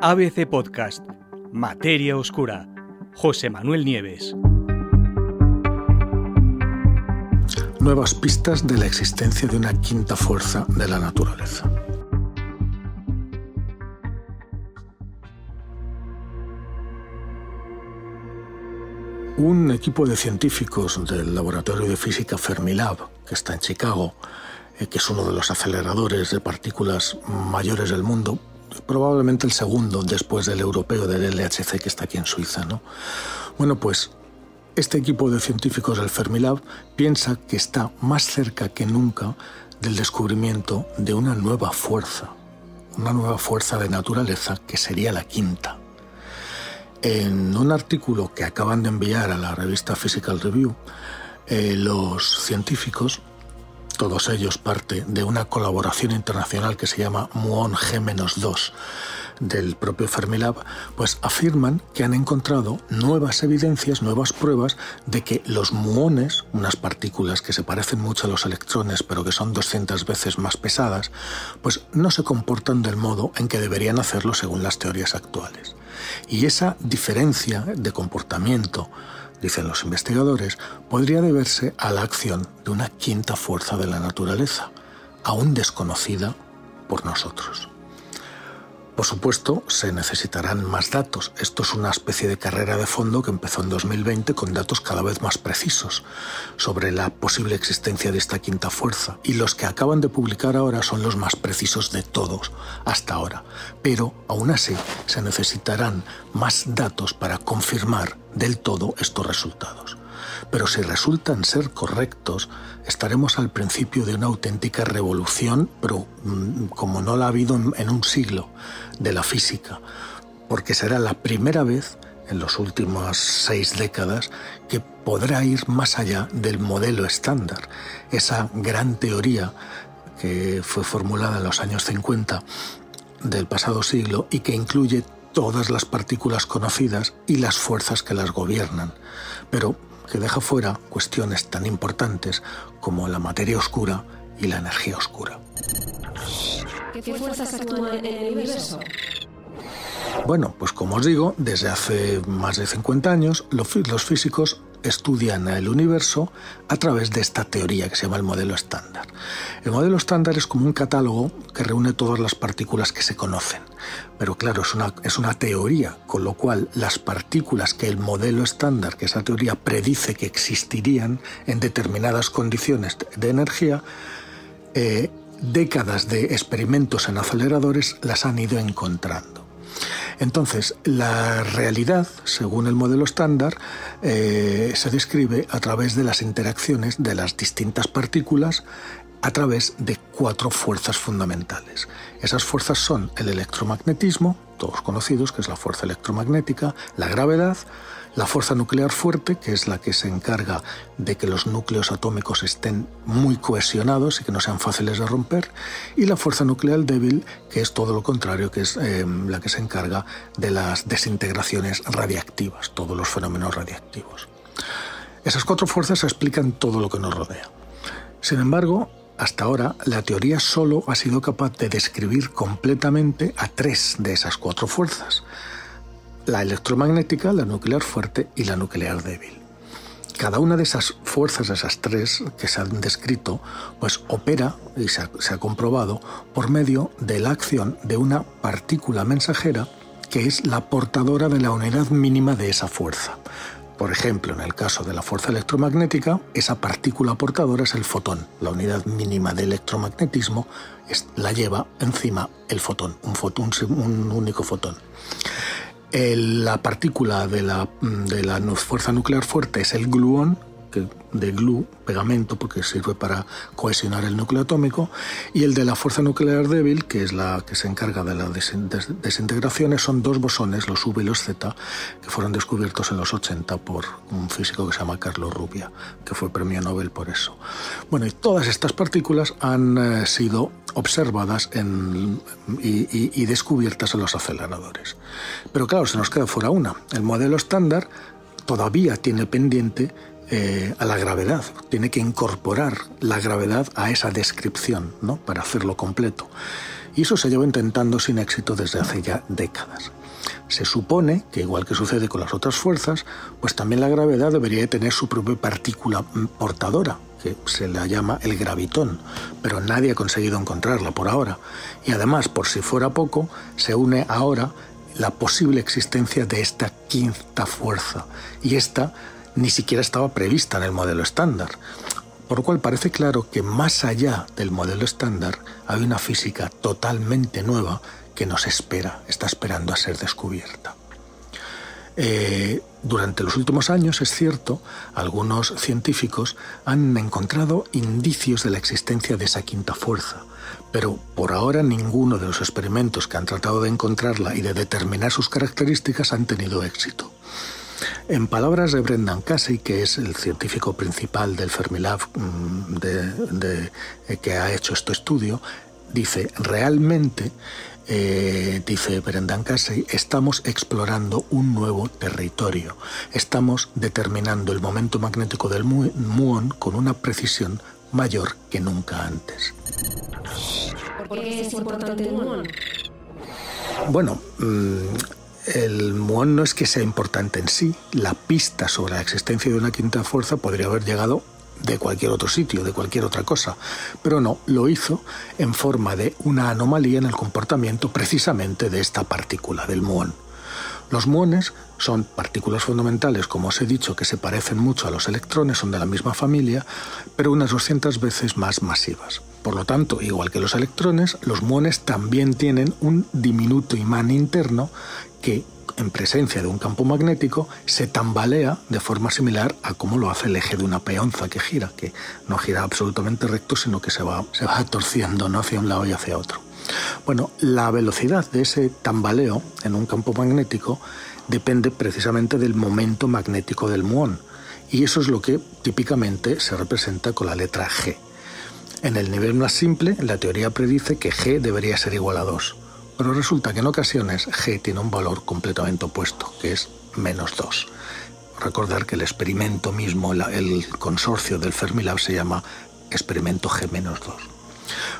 ABC Podcast, Materia Oscura, José Manuel Nieves. Nuevas pistas de la existencia de una quinta fuerza de la naturaleza. Un equipo de científicos del Laboratorio de Física Fermilab, que está en Chicago, eh, que es uno de los aceleradores de partículas mayores del mundo, probablemente el segundo después del europeo del LHC que está aquí en Suiza. ¿no? Bueno, pues este equipo de científicos del Fermilab piensa que está más cerca que nunca del descubrimiento de una nueva fuerza, una nueva fuerza de naturaleza que sería la quinta. En un artículo que acaban de enviar a la revista Physical Review, eh, los científicos todos ellos parte de una colaboración internacional que se llama MUON G-2 del propio Fermilab, pues afirman que han encontrado nuevas evidencias, nuevas pruebas de que los muones, unas partículas que se parecen mucho a los electrones pero que son 200 veces más pesadas, pues no se comportan del modo en que deberían hacerlo según las teorías actuales. Y esa diferencia de comportamiento dicen los investigadores, podría deberse a la acción de una quinta fuerza de la naturaleza, aún desconocida por nosotros. Por supuesto, se necesitarán más datos. Esto es una especie de carrera de fondo que empezó en 2020 con datos cada vez más precisos sobre la posible existencia de esta quinta fuerza. Y los que acaban de publicar ahora son los más precisos de todos hasta ahora. Pero, aún así, se necesitarán más datos para confirmar del todo estos resultados. Pero si resultan ser correctos, estaremos al principio de una auténtica revolución, pero mm, como no la ha habido en, un siglo, de la física, porque será la primera vez en las últimas seis décadas que podrá ir más allá del modelo estándar, esa gran teoría que fue formulada en los años 50 del pasado siglo y que incluye todas las partículas conocidas y las fuerzas que las gobiernan, pero que deja fuera cuestiones tan importantes como la materia oscura y la energía oscura. ¿Qué fuerzas actúan en el universo? Bueno, pues como os digo, desde hace más de 50 años los físicos estudian el universo a través de esta teoría que se llama el modelo estándar. El modelo estándar es como un catálogo que reúne todas las partículas que se conocen. Pero claro, es una, es una teoría, con lo cual las partículas que el modelo estándar, que esa teoría predice que existirían en determinadas condiciones de energía, eh, décadas de experimentos en aceleradores las han ido encontrando. Entonces, la realidad, según el modelo estándar, eh, se describe a través de las interacciones de las distintas partículas a través de cuatro fuerzas fundamentales. Esas fuerzas son el electromagnetismo, todos conocidos, que es la fuerza electromagnética, la gravedad, la fuerza nuclear fuerte, que es la que se encarga de que los núcleos atómicos estén muy cohesionados y que no sean fáciles de romper, y la fuerza nuclear débil, que es todo lo contrario, que es eh, la que se encarga de las desintegraciones radiactivas, todos los fenómenos radiactivos. Esas cuatro fuerzas explican todo lo que nos rodea. Sin embargo, hasta ahora, la teoría solo ha sido capaz de describir completamente a tres de esas cuatro fuerzas, la electromagnética, la nuclear fuerte y la nuclear débil. Cada una de esas fuerzas, esas tres que se han descrito, pues opera, y se ha, se ha comprobado, por medio de la acción de una partícula mensajera que es la portadora de la unidad mínima de esa fuerza. Por ejemplo, en el caso de la fuerza electromagnética, esa partícula portadora es el fotón. La unidad mínima de electromagnetismo la lleva encima el fotón, un, fotón, un único fotón. la partícula de la, de la fuerza nuclear fuerte es el gluón, de glue, pegamento, porque sirve para cohesionar el núcleo atómico, y el de la fuerza nuclear débil, que es la que se encarga de las desintegraciones, son dos bosones, los V y los Z, que fueron descubiertos en los 80 por un físico que se llama Carlos Rubia, que fue premio Nobel por eso. Bueno, y todas estas partículas han eh, sido observadas y descubiertas en los aceleradores. Pero claro, se nos queda fuera una. El modelo estándar todavía tiene pendiente eh, a la gravedad, tiene que incorporar la gravedad a esa descripción, ¿no? Para hacerlo completo. Y eso se lleva intentando sin éxito desde hace ya décadas. Se supone que, igual que sucede con las otras fuerzas, pues también la gravedad debería tener su propia partícula portadora, que se la llama el gravitón, pero nadie ha conseguido encontrarla por ahora. Y además, por si fuera poco, se une ahora la posible existencia de esta quinta fuerza. Y esta ni siquiera estaba prevista en el modelo estándar. Por lo cual parece claro que más allá del modelo estándar hay una física totalmente nueva que nos espera, está esperando a ser descubierta. Eh, durante los últimos años, es cierto, algunos científicos han encontrado indicios de la existencia de esa quinta fuerza, pero por ahora ninguno de los experimentos que han tratado de encontrarla y de determinar sus características han tenido éxito. En palabras de Brendan Casey, que es el científico principal del Fermilab mm, de, eh, que ha hecho este estudio, dice, realmente eh, dice Brendan Casey, estamos explorando un nuevo territorio. Estamos determinando el momento magnético del muón con una precisión mayor que nunca antes. ¿Por qué es importante el muón? Bueno, mm, el muón no es que sea importante en sí. La pista sobre la existencia de una quinta fuerza podría haber llegado de cualquier otro sitio, de cualquier otra cosa. Pero no, lo hizo en forma de una anomalía en el comportamiento precisamente de esta partícula, del muón. Los muones son partículas fundamentales, como os he dicho, que se parecen mucho a los electrones, son de la misma familia, pero unas 200 veces más masivas. Por lo tanto, igual que los electrones, los muones también tienen un diminuto imán interno que en presencia de un campo magnético, se tambalea de forma similar a cómo lo hace el eje de una peonza que gira, que no gira absolutamente recto, sino que se va, se va torciendo hacia un lado y hacia otro. Bueno, la velocidad de ese tambaleo en un campo magnético depende precisamente del momento magnético del muón, y eso es lo que típicamente se representa con la letra G. En el nivel más simple, la teoría predice que G debería ser igual a 2 pero resulta que en ocasiones G tiene un valor completamente opuesto, que es menos 2. Recordar que el experimento mismo, el consorcio del Fermilab se llama experimento G menos 2.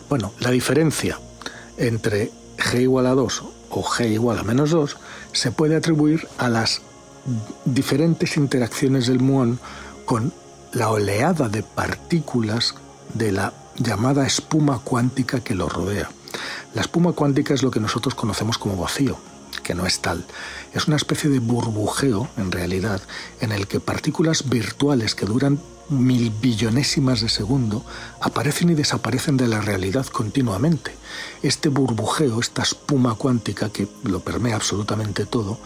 Bueno, la diferencia entre G igual a 2 o G igual a menos 2 se puede atribuir a las diferentes interacciones del muón con la oleada de partículas de la llamada espuma cuántica que lo rodea. La espuma cuántica es lo que nosotros conocemos como vacío, que no es tal. Es una especie de burbujeo, en realidad, en el que partículas virtuales que duran mil billonésimas de segundo aparecen y desaparecen de la realidad continuamente. Este burbujeo, esta espuma cuántica que lo permea absolutamente todo,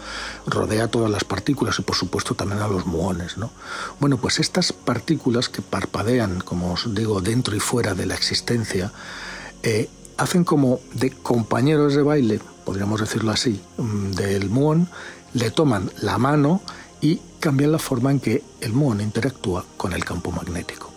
rodea todas las partículas y por supuesto también a los muones. ¿no? Bueno, pues estas partículas que parpadean, como os digo, dentro y fuera de la existencia, eh, hacen como de compañeros de baile, podríamos decirlo así, mm, del muón, le toman la mano y cambian la forma en que el muón interactúa con el campo magnético.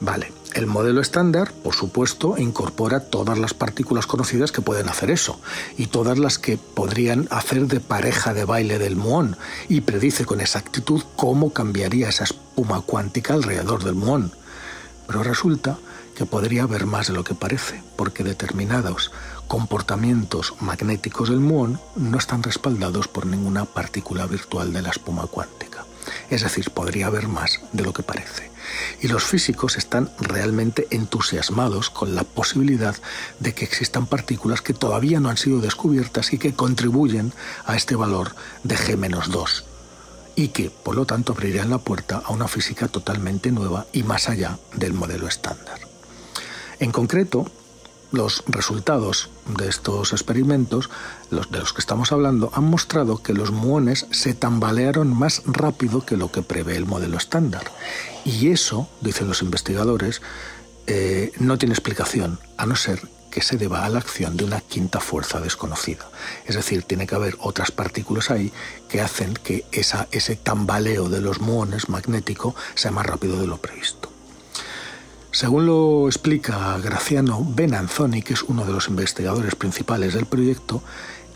Vale, el modelo estándar, por supuesto, incorpora todas las partículas conocidas que pueden hacer eso y todas las que podrían hacer de pareja de baile del muón y predice con exactitud cómo cambiaría esa espuma cuántica alrededor del muón. Pero resulta que podría haber más de lo que parece, porque determinados comportamientos magnéticos del muón no están respaldados por ninguna partícula virtual de la espuma cuántica. Es decir, podría haber más de lo que parece. Y los físicos están realmente entusiasmados con la posibilidad de que existan partículas que todavía no han sido descubiertas y que contribuyen a este valor de G-2 y que, por lo tanto, abrirían la puerta a una física totalmente nueva y más allá del modelo estándar. En concreto, los resultados de estos experimentos, de los que estamos hablando, han mostrado que los muones se tambalearon más rápido que lo que prevé el modelo estándar. Y eso, dicen los investigadores, eh, no tiene explicación, a no ser que se deba a la acción de una quinta fuerza desconocida. Es decir, tiene que haber otras partículas ahí que hacen que ese tambaleo de los muones magnético sea más rápido de lo previsto. Según lo explica Graciano Benanzoni, que es uno de los investigadores principales del proyecto,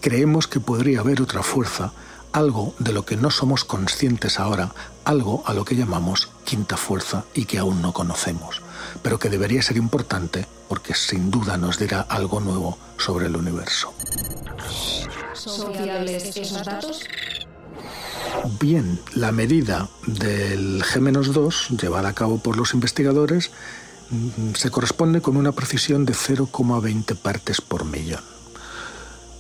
creemos que podría haber otra fuerza algo de lo que no somos conscientes ahora, algo a lo que llamamos quinta fuerza y que aún no conocemos, pero que debería ser importante porque sin duda nos dirá algo nuevo sobre el universo. ¿Son fiables esos datos? Bien, la medida del G-2 llevada a cabo por los investigadores se corresponde con una precisión de 0,20 partes por millón.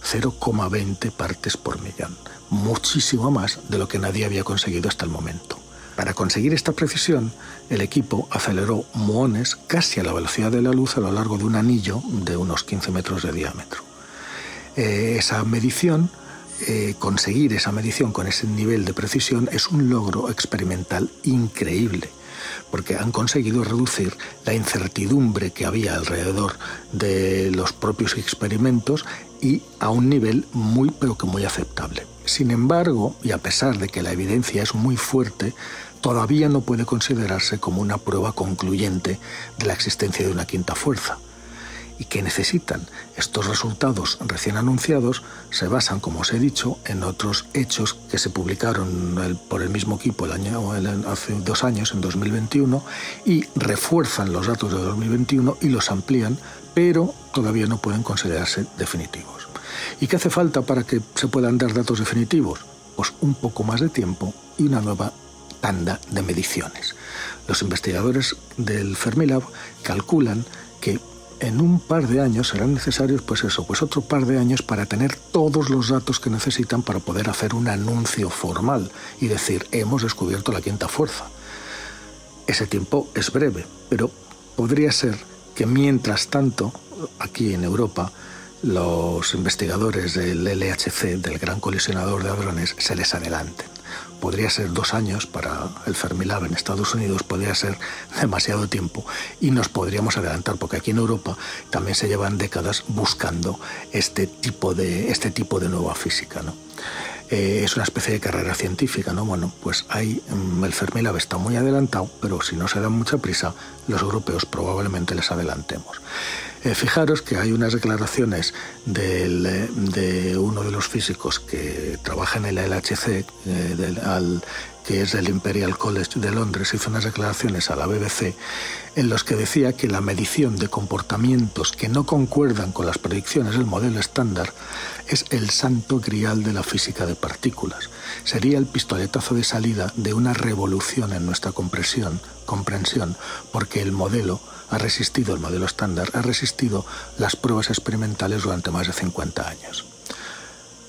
0,20 partes por millón. Muchísimo más de lo que nadie había conseguido hasta el momento. Para conseguir esta precisión, el equipo aceleró muones casi a la velocidad de la luz a lo largo de un anillo de unos 15 metros de diámetro. Eh, esa medición eh, conseguir esa medición con ese nivel de precisión es un logro experimental increíble, porque han conseguido reducir la incertidumbre que había alrededor de los propios experimentos y a un nivel muy pero que muy aceptable. Sin embargo, y a pesar de que la evidencia es muy fuerte, todavía no puede considerarse como una prueba concluyente de la existencia de una quinta fuerza y que necesitan. Estos resultados recién anunciados se basan, como os he dicho, en otros hechos que se publicaron por el mismo equipo el año, hace dos años, en 2021, y refuerzan los datos de 2021 y los amplían, pero todavía no pueden considerarse definitivos. ¿Y qué hace falta para que se puedan dar datos definitivos? Pues un poco más de tiempo y una nueva tanda de mediciones. Los investigadores del Fermilab calculan que en un par de años serán necesarios, pues eso, pues otro par de años para tener todos los datos que necesitan para poder hacer un anuncio formal y decir, hemos descubierto la quinta fuerza. Ese tiempo es breve, pero podría ser que mientras tanto, aquí en Europa, los investigadores del LHC, del Gran Colisionador de Hadrones, se les adelanten podría ser dos años para el Fermilab en Estados Unidos, podría ser demasiado tiempo y nos podríamos adelantar, porque aquí en Europa también se llevan décadas buscando este tipo de, este tipo de nueva física. ¿no? Eh, es una especie de carrera científica, ¿no? Bueno, pues hay, mm, el Fermilab está muy adelantado, pero si no se da mucha prisa, los europeos probablemente les adelantemos. Eh, fijaros que hay unas declaraciones eh, de uno de los físicos que trabaja en el LHC, al, que es del Imperial College de Londres, hizo unas declaraciones a la BBC en los que decía que la medición de comportamientos que no concuerdan con las predicciones del modelo estándar es el santo grial de la física de partículas. Sería el pistoletazo de salida de una revolución en nuestra comprensión, comprensión porque el modelo ha resistido, el modelo estándar ha resistido las pruebas experimentales durante más de 50 años.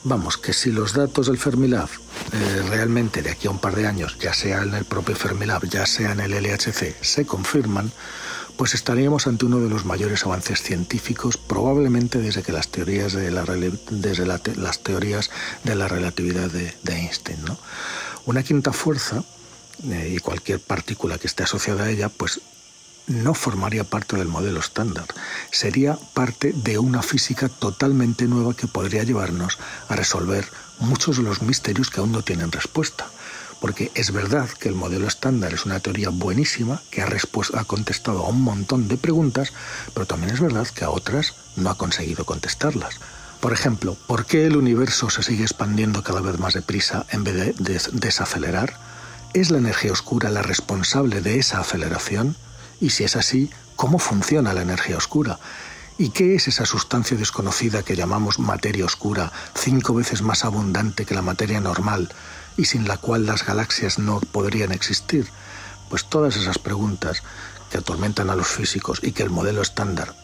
Vamos, que si los datos del Fermilab eh, realmente de aquí a un par de años, ya sea en el propio Fermilab, ya sea en el LHC, se confirman, pues estaríamos ante uno de los mayores avances científicos probablemente desde que las teorías de la, desde las teorías de la relatividad de, Einstein. ¿no? Una quinta fuerza eh, y cualquier partícula que esté asociada a ella, pues no formaría parte del modelo estándar, sería parte de una física totalmente nueva que podría llevarnos a resolver muchos de los misterios que aún no tienen respuesta. Porque es verdad que el modelo estándar es una teoría buenísima que ha, ha contestado a un montón de preguntas, pero también es verdad que a otras no ha conseguido contestarlas. Por ejemplo, ¿por qué el universo se sigue expandiendo cada vez más deprisa en vez de desacelerar? ¿Es la energía oscura la responsable de esa aceleración? Y si es así, ¿cómo funciona la energía oscura? ¿Y qué es esa sustancia desconocida que llamamos materia oscura, cinco veces más abundante que la materia normal y sin la cual las galaxias no podrían existir? Pues todas esas preguntas que atormentan a los físicos y que el modelo estándar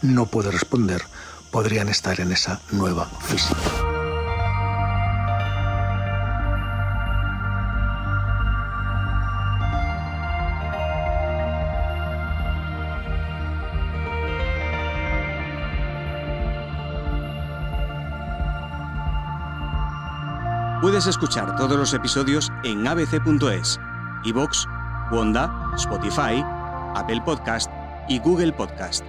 no puede responder, podrían estar en esa nueva física. Puedes escuchar todos los episodios en abc.es, iVoox, Wanda, Spotify, Apple Podcast y Google Podcast.